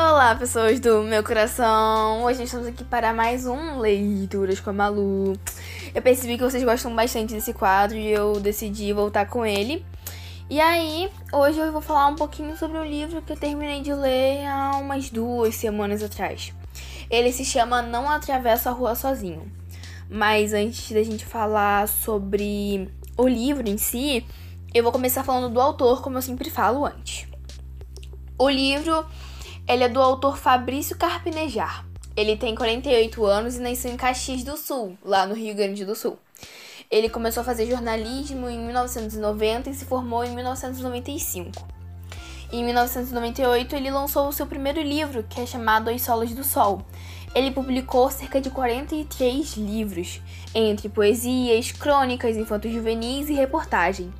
Olá, pessoas do meu coração! Hoje estamos aqui para mais um Leituras com a Malu. Eu percebi que vocês gostam bastante desse quadro e eu decidi voltar com ele. E aí, hoje eu vou falar um pouquinho sobre um livro que eu terminei de ler há umas duas semanas atrás. Ele se chama Não Atravessa a Rua Sozinho. Mas antes da gente falar sobre o livro em si, eu vou começar falando do autor, como eu sempre falo antes. O livro ele é do autor Fabrício Carpinejar. Ele tem 48 anos e nasceu em Caxias do Sul, lá no Rio Grande do Sul. Ele começou a fazer jornalismo em 1990 e se formou em 1995. Em 1998, ele lançou o seu primeiro livro, que é chamado As Solas do Sol. Ele publicou cerca de 43 livros, entre poesias, crônicas, infantos juvenis e reportagem.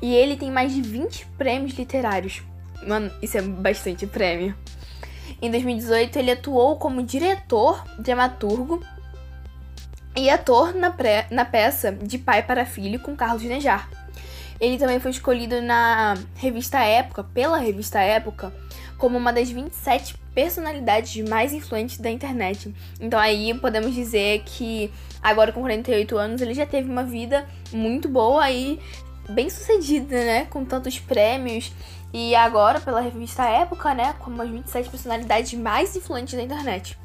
E ele tem mais de 20 prêmios literários. Mano, isso é bastante prêmio. Em 2018, ele atuou como diretor, dramaturgo e ator na, pré, na peça De Pai para Filho com Carlos Nejar. Ele também foi escolhido na revista Época, pela revista Época, como uma das 27 personalidades mais influentes da internet. Então aí podemos dizer que agora com 48 anos ele já teve uma vida muito boa e bem sucedida, né? Com tantos prêmios e agora, pela revista Época, né, como as 27 personalidades mais influentes da internet.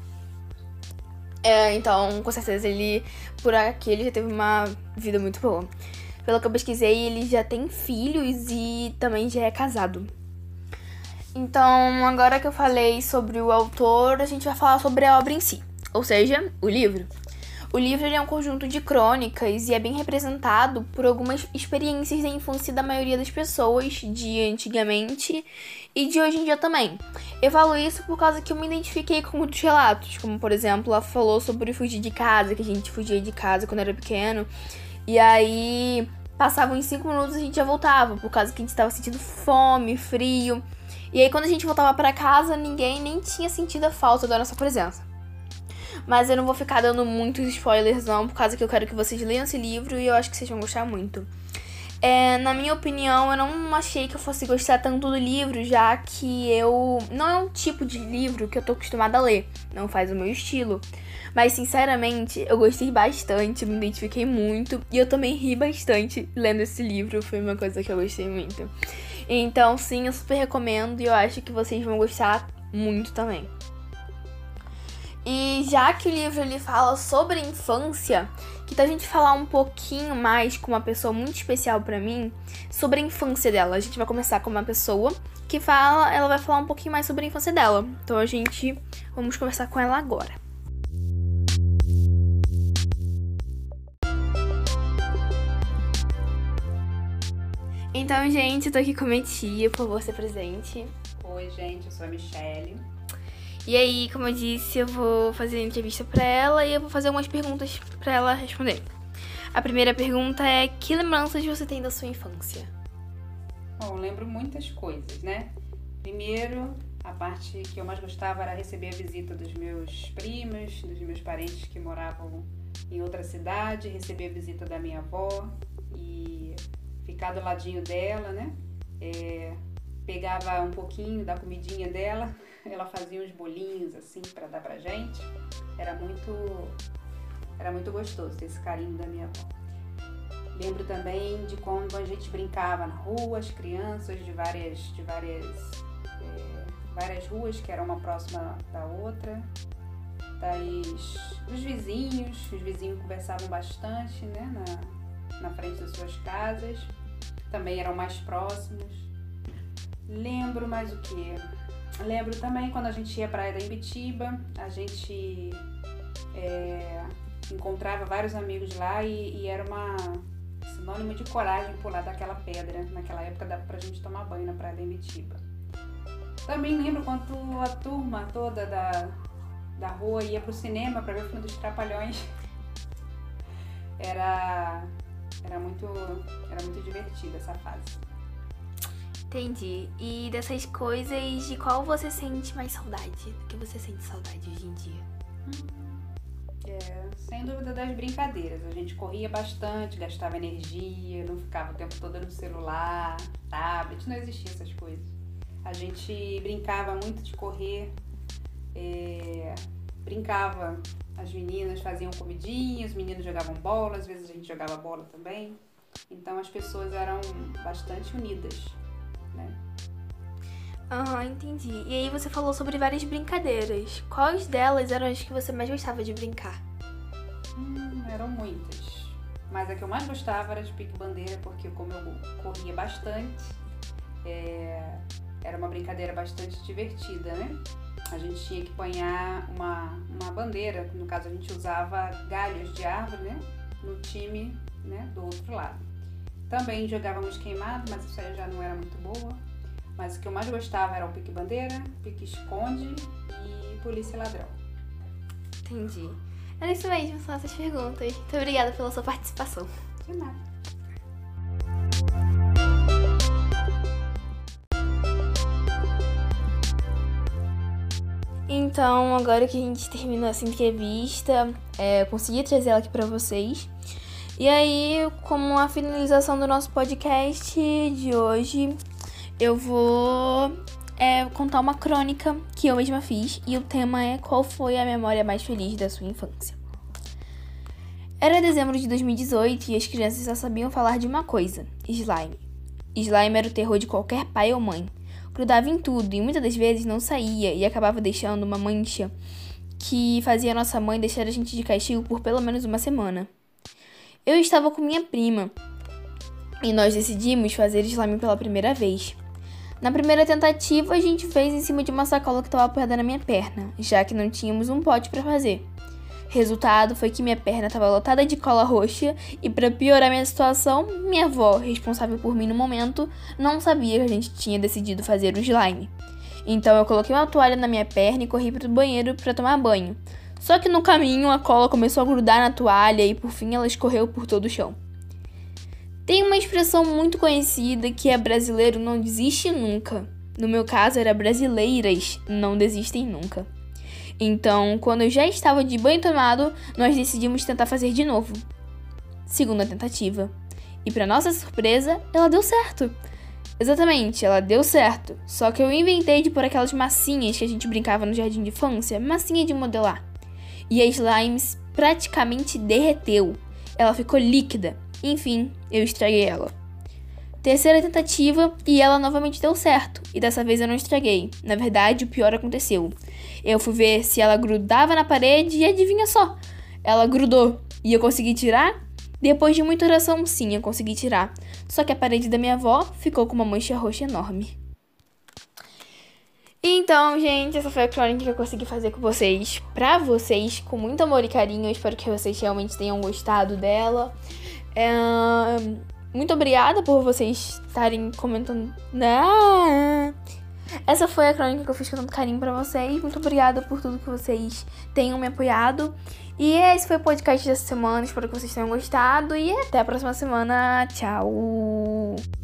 É, então, com certeza, ele, por aqui, ele já teve uma vida muito boa. Pelo que eu pesquisei, ele já tem filhos e também já é casado. Então, agora que eu falei sobre o autor, a gente vai falar sobre a obra em si, ou seja, o livro. O livro é um conjunto de crônicas e é bem representado por algumas experiências da infância da maioria das pessoas de antigamente e de hoje em dia também. Eu falo isso por causa que eu me identifiquei com muitos relatos, como por exemplo, ela falou sobre fugir de casa, que a gente fugia de casa quando era pequeno, e aí passavam em cinco minutos a gente já voltava, por causa que a gente estava sentindo fome, frio. E aí quando a gente voltava para casa, ninguém nem tinha sentido a falta da nossa presença. Mas eu não vou ficar dando muitos spoilers, não, por causa que eu quero que vocês leiam esse livro e eu acho que vocês vão gostar muito. É, na minha opinião, eu não achei que eu fosse gostar tanto do livro, já que eu. Não é um tipo de livro que eu tô acostumada a ler, não faz o meu estilo. Mas, sinceramente, eu gostei bastante, me identifiquei muito e eu também ri bastante lendo esse livro, foi uma coisa que eu gostei muito. Então, sim, eu super recomendo e eu acho que vocês vão gostar muito também. E já que o livro ele fala sobre infância, que tal a gente falar um pouquinho mais com uma pessoa muito especial para mim sobre a infância dela. A gente vai começar com uma pessoa que fala, ela vai falar um pouquinho mais sobre a infância dela. Então a gente vamos conversar com ela agora. Então, gente, eu tô aqui com a minha tia, por favor, ser presente. Oi, gente, eu sou a Michelle. E aí, como eu disse, eu vou fazer a entrevista para ela e eu vou fazer algumas perguntas para ela responder. A primeira pergunta é: que lembranças você tem da sua infância? Bom, lembro muitas coisas, né? Primeiro, a parte que eu mais gostava era receber a visita dos meus primos, dos meus parentes que moravam em outra cidade, receber a visita da minha avó e ficar do ladinho dela, né? É, pegava um pouquinho da comidinha dela, ela fazia uns bolinhos assim para dar pra gente. Era muito era muito gostoso esse carinho da minha avó. Lembro também de quando a gente brincava na rua, as crianças de várias de várias é, várias ruas que eram uma próxima da outra. Das, dos vizinhos, os vizinhos conversavam bastante, né, na, na frente das suas casas. Também eram mais próximos. Lembro mais o que? Lembro também quando a gente ia pra praia da Ibitiba, a gente é, encontrava vários amigos lá e, e, era uma sinônimo de coragem pular daquela pedra. Naquela época dava pra gente tomar banho na praia da Ibitiba. Também lembro quando a turma toda da, da rua ia pro cinema para ver o filme dos Trapalhões. Era, era, muito, era muito divertida essa fase. Entendi. E dessas coisas, de qual você sente mais saudade? Do que você sente saudade hoje em dia? É, sem dúvida das brincadeiras. A gente corria bastante, gastava energia, não ficava o tempo todo no celular, tablet, não existia essas coisas. A gente brincava muito de correr é, brincava, as meninas faziam comidinha, os meninos jogavam bola, às vezes a gente jogava bola também. Então as pessoas eram bastante unidas, né? Aham, uhum, entendi. E aí você falou sobre várias brincadeiras. Quais delas eram as que você mais gostava de brincar? Hum, eram muitas. Mas a que eu mais gostava era de pique-bandeira, porque como eu corria bastante, é... era uma brincadeira bastante divertida, né? A gente tinha que apanhar uma, uma bandeira, no caso a gente usava galhos de árvore, né? No time né, do outro lado. Também jogávamos queimado, mas isso aí já não era muito boa. Mas o que eu mais gostava era o pique-bandeira, pique-esconde e polícia ladrão. Entendi. Era isso mesmo, são essas perguntas. Muito obrigada pela sua participação. De nada. Então, agora que a gente terminou essa entrevista, é, eu consegui trazer ela aqui para vocês. E aí, como a finalização do nosso podcast de hoje, eu vou é, contar uma crônica que eu mesma fiz e o tema é Qual foi a memória mais feliz da sua infância? Era dezembro de 2018 e as crianças só sabiam falar de uma coisa: slime. Slime era o terror de qualquer pai ou mãe. Grudava em tudo e muitas das vezes não saía e acabava deixando uma mancha que fazia nossa mãe deixar a gente de castigo por pelo menos uma semana. Eu estava com minha prima e nós decidimos fazer slime pela primeira vez. Na primeira tentativa, a gente fez em cima de uma sacola que estava apoiada na minha perna, já que não tínhamos um pote para fazer. Resultado foi que minha perna estava lotada de cola roxa e, para piorar minha situação, minha avó, responsável por mim no momento, não sabia que a gente tinha decidido fazer o slime. Então eu coloquei uma toalha na minha perna e corri para o banheiro para tomar banho. Só que no caminho a cola começou a grudar na toalha e por fim ela escorreu por todo o chão. Tem uma expressão muito conhecida que é brasileiro não desiste nunca. No meu caso era brasileiras não desistem nunca. Então, quando eu já estava de banho tomado, nós decidimos tentar fazer de novo. Segunda tentativa. E para nossa surpresa, ela deu certo. Exatamente, ela deu certo. Só que eu inventei de pôr aquelas massinhas que a gente brincava no jardim de infância, massinha de modelar. E a slimes praticamente derreteu. Ela ficou líquida. Enfim, eu estraguei ela. Terceira tentativa e ela novamente deu certo. E dessa vez eu não estraguei. Na verdade, o pior aconteceu. Eu fui ver se ela grudava na parede e adivinha só, ela grudou. E eu consegui tirar? Depois de muita oração, sim, eu consegui tirar. Só que a parede da minha avó ficou com uma mancha roxa enorme. Então, gente, essa foi a crônica que eu consegui fazer com vocês, pra vocês, com muito amor e carinho. Eu espero que vocês realmente tenham gostado dela. É... Muito obrigada por vocês estarem comentando. Né? Essa foi a crônica que eu fiz com tanto carinho pra vocês. Muito obrigada por tudo que vocês tenham me apoiado. E esse foi o podcast dessa semana. Espero que vocês tenham gostado. E até a próxima semana. Tchau!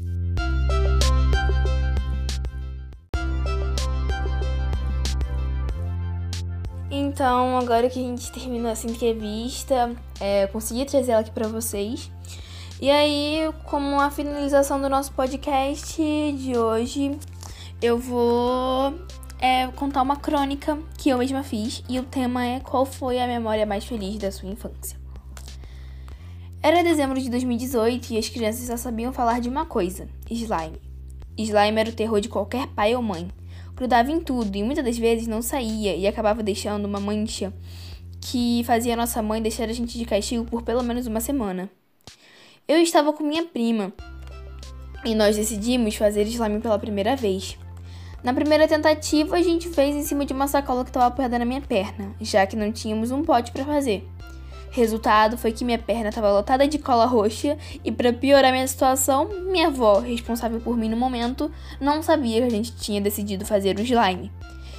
Então, agora que a gente terminou essa entrevista, é, eu consegui trazer ela aqui pra vocês. E aí, como a finalização do nosso podcast de hoje, eu vou é, contar uma crônica que eu mesma fiz e o tema é Qual foi a memória mais feliz da sua infância? Era dezembro de 2018 e as crianças só sabiam falar de uma coisa: slime. Slime era o terror de qualquer pai ou mãe. Grudava em tudo e muitas das vezes não saía e acabava deixando uma mancha que fazia nossa mãe deixar a gente de castigo por pelo menos uma semana. Eu estava com minha prima e nós decidimos fazer slime pela primeira vez. Na primeira tentativa, a gente fez em cima de uma sacola que estava apoiada na minha perna, já que não tínhamos um pote para fazer. Resultado foi que minha perna estava lotada de cola roxa e, para piorar minha situação, minha avó, responsável por mim no momento, não sabia que a gente tinha decidido fazer o slime.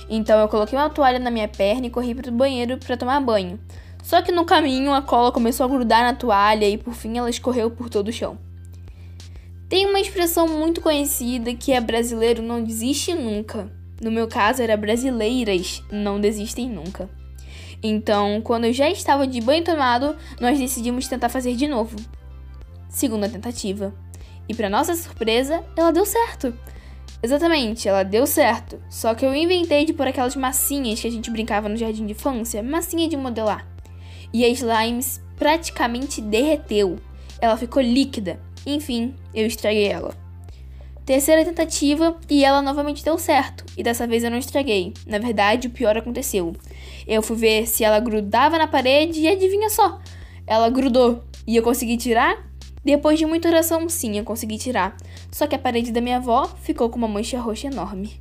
Então eu coloquei uma toalha na minha perna e corri para o banheiro para tomar banho. Só que no caminho a cola começou a grudar na toalha e por fim ela escorreu por todo o chão. Tem uma expressão muito conhecida que é brasileiro não desiste nunca. No meu caso era brasileiras não desistem nunca. Então, quando eu já estava de banho tomado, nós decidimos tentar fazer de novo. Segunda tentativa. E para nossa surpresa, ela deu certo. Exatamente, ela deu certo. Só que eu inventei de pôr aquelas massinhas que a gente brincava no jardim de infância, massinha de modelar. E a slimes praticamente derreteu. Ela ficou líquida. Enfim, eu estraguei ela. Terceira tentativa e ela novamente deu certo. E dessa vez eu não estraguei. Na verdade, o pior aconteceu. Eu fui ver se ela grudava na parede e adivinha só, ela grudou. E eu consegui tirar? Depois de muita oração, sim, eu consegui tirar. Só que a parede da minha avó ficou com uma mancha roxa enorme.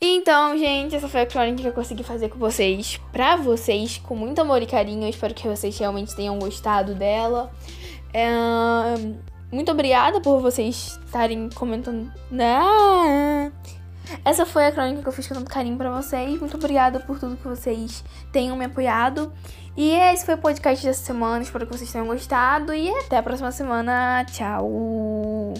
Então, gente, essa foi a crônica que eu consegui fazer com vocês, pra vocês, com muito amor e carinho. Eu espero que vocês realmente tenham gostado dela. É... Muito obrigada por vocês estarem comentando. Né? Essa foi a crônica que eu fiz com tanto carinho pra vocês. Muito obrigada por tudo que vocês tenham me apoiado. E esse foi o podcast dessa semana. Espero que vocês tenham gostado. E até a próxima semana. Tchau!